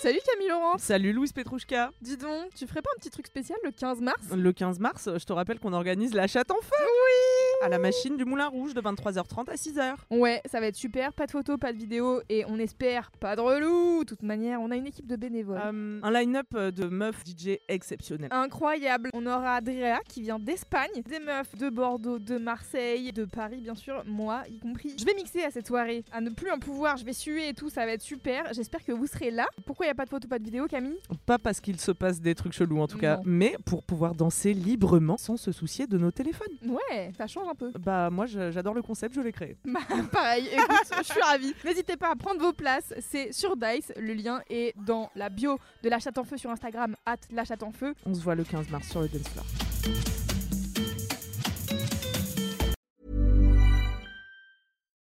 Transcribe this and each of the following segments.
Salut Camille Laurence Salut Louise Petrouchka. Dis donc, tu ferais pas un petit truc spécial le 15 mars? Le 15 mars, je te rappelle qu'on organise la chatte en feu. Oui À la machine du Moulin Rouge de 23h30 à 6h. Ouais, ça va être super, pas de photos, pas de vidéos et on espère pas de relou. De toute manière, on a une équipe de bénévoles. Euh, un line-up de meufs DJ exceptionnel. Incroyable On aura Adrea qui vient d'Espagne, des meufs de Bordeaux, de Marseille, de Paris bien sûr, moi y compris. Je vais mixer à cette soirée, à ne plus en pouvoir, je vais suer et tout, ça va être super. J'espère que vous serez là. Pourquoi il y a pas de photos, pas de vidéos Camille? Pas parce qu'il se passe des trucs chelous en tout cas, mais pour pouvoir danser librement sans se soucier de nos téléphones. Ouais, ça change un peu. Bah moi j'adore le concept, je l'ai créé. Bah, pareil, écoute, je suis ravie. N'hésitez pas à prendre vos places, c'est sur Dice, le lien est dans la bio de la chatte en feu sur Instagram, at la chatte en feu. On se voit le 15 mars sur le dance floor.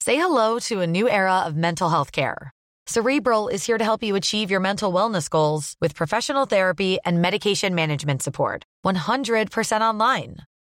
Say hello to a new era of mental health care. Cerebral is here to help you achieve your mental wellness goals with professional therapy and medication management support. 100% online.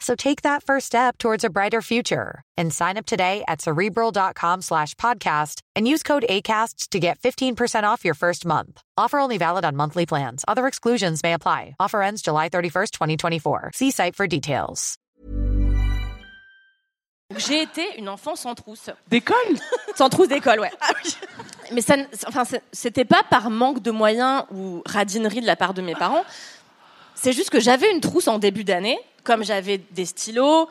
So take that first step towards a brighter future and sign up today at cerebral.com slash podcast and use code ACAST to get 15% off your first month. Offer only valid on monthly plans. Other exclusions may apply. Offer ends July 31st, 2024. See site for details. J'ai été une enfant sans trousse. D'école? Sans trousse d'école, ouais. Mais ça, enfin, c'était pas par manque de moyens ou radinerie de la part de mes parents. C'est juste que j'avais une trousse en début d'année, comme j'avais des stylos,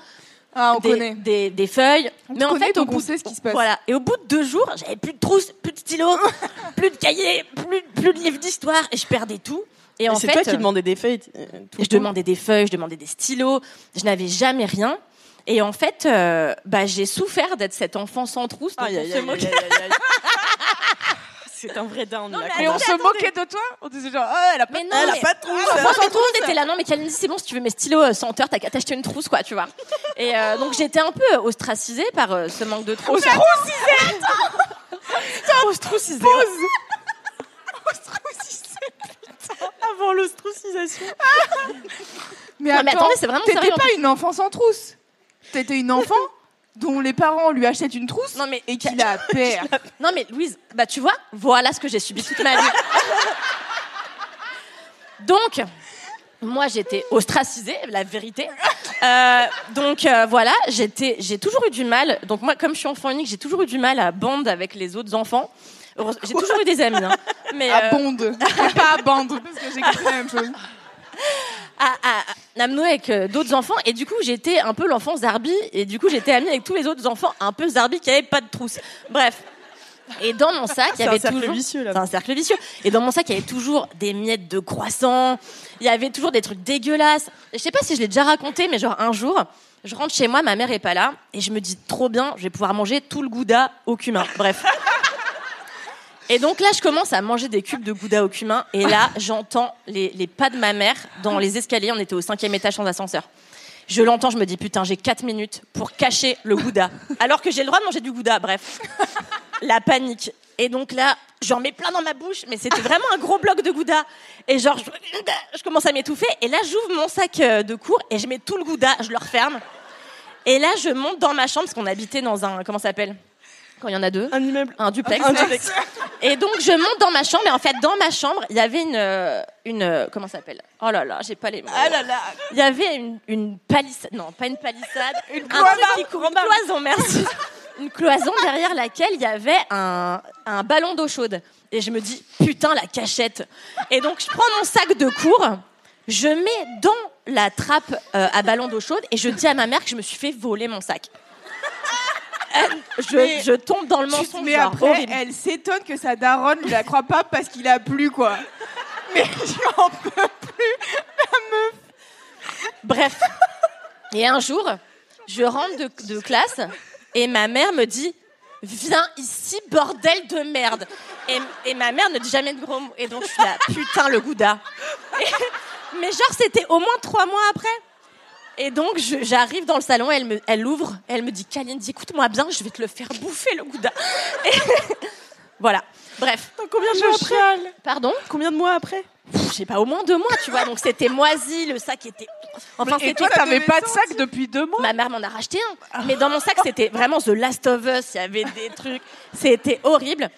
Ah, on des, connaît. des, des feuilles. On mais en connaît, fait, au on bout, sait ce qui se passe. Voilà. Et au bout de deux jours, j'avais plus de trousse, plus de stylos, plus de cahiers, plus, plus de livres d'histoire, et je perdais tout. Et en c'est toi qui demandais des feuilles. euh, tout je demandais des feuilles, je demandais des stylos, je n'avais jamais rien. Et en fait, euh, bah, j'ai souffert d'être cet enfant sans trousse. aïe, moquait. aïe, aïe, aïe. C'est un vrai down. là, mais on se moquait de toi On disait genre, ah, elle a pas Mais non, Elle a mais- pas de trousse. Franchement, mais tout le monde était là. Non, mais Kalindi, c'est bon, si tu veux mes stylos euh, sans heure, t'as qu'à t'acheter une trousse, quoi, tu vois. Et euh, donc, j'étais un peu ostracisée par euh, ce manque de trousse. Ostracisé. Avant l'ostracisation. Mais Non, mais attends, attendez, c'est vraiment t'étais pas une enfant sans trousse. T'étais une enfant dont les parents lui achètent une trousse Non, mais, et qui la perd. non, mais Louise, bah, tu vois, voilà ce que j'ai subi toute ma vie. Donc, moi, j'étais ostracisée, la vérité. Euh, donc, euh, voilà, j'étais, j'ai toujours eu du mal. Donc, moi, comme je suis enfant unique, j'ai toujours eu du mal à bande avec les autres enfants. J'ai toujours eu des amis, hein. Mais, À euh, bonde. Et pas à bande, parce que j'ai la même chose. à, à, nouer avec euh, d'autres enfants et du coup j'étais un peu l'enfant Zarbi et du coup j'étais amie avec tous les autres enfants un peu Zarbi qui n'avaient pas de trousse. Bref. Et dans mon sac, il y C'est un avait cercle toujours vicieux, là. C'est un cercle vicieux. Et dans mon sac, il y avait toujours des miettes de croissant. Il y avait toujours des trucs dégueulasses. Et je sais pas si je l'ai déjà raconté, mais genre un jour, je rentre chez moi, ma mère est pas là, et je me dis trop bien, je vais pouvoir manger tout le gouda au cumin. Bref. Et donc là, je commence à manger des cubes de gouda au cumin, et là, j'entends les, les pas de ma mère dans les escaliers. On était au cinquième étage sans ascenseur. Je l'entends, je me dis putain, j'ai 4 minutes pour cacher le gouda. Alors que j'ai le droit de manger du gouda, bref. La panique. Et donc là, j'en mets plein dans ma bouche, mais c'était vraiment un gros bloc de gouda. Et genre, je, je commence à m'étouffer. Et là, j'ouvre mon sac euh, de cours et je mets tout le gouda, je le referme. Et là, je monte dans ma chambre, parce qu'on habitait dans un. Comment ça s'appelle? Quand il y en a deux Un immeuble. un duplex. Un duplex. Et donc je monte dans ma chambre et en fait dans ma chambre il y avait une euh, une euh, comment ça s'appelle? Oh là là j'ai pas les mots. Ah là là. Il y avait une, une palissade non pas une palissade une cloison. une cloison merci une cloison derrière laquelle il y avait un un ballon d'eau chaude et je me dis putain la cachette et donc je prends mon sac de cours je mets dans la trappe euh, à ballon d'eau chaude et je dis à ma mère que je me suis fait voler mon sac. Elle- je, Mais je tombe dans le mensonge. Mais genre, après, horrible. elle s'étonne que sa daronne ne la croit pas parce qu'il a plu, quoi. Mais j'en peux plus. Bref. Et un jour, je rentre de, de classe et ma mère me dit Viens ici, bordel de merde. Et, et ma mère ne dit jamais de gros mots. Et donc je suis là, putain, le gouda. Et- mais genre, c'était au moins trois mois après. Et donc, j'arrive dans le salon, elle me, elle ouvre, elle me dit, Kaline, dis, écoute-moi bien, je vais te le faire bouffer, le gouda. Et voilà. Bref. Combien de mois après Pardon? Combien de mois après? Je sais pas, au moins deux mois, tu vois. Donc, c'était moisi, le sac était. Enfin, Et c'était. toi, t'avais pas de sac depuis deux mois? Ma mère m'en a racheté un. Mais dans mon sac, c'était vraiment The Last of Us. Il y avait des trucs. C'était horrible.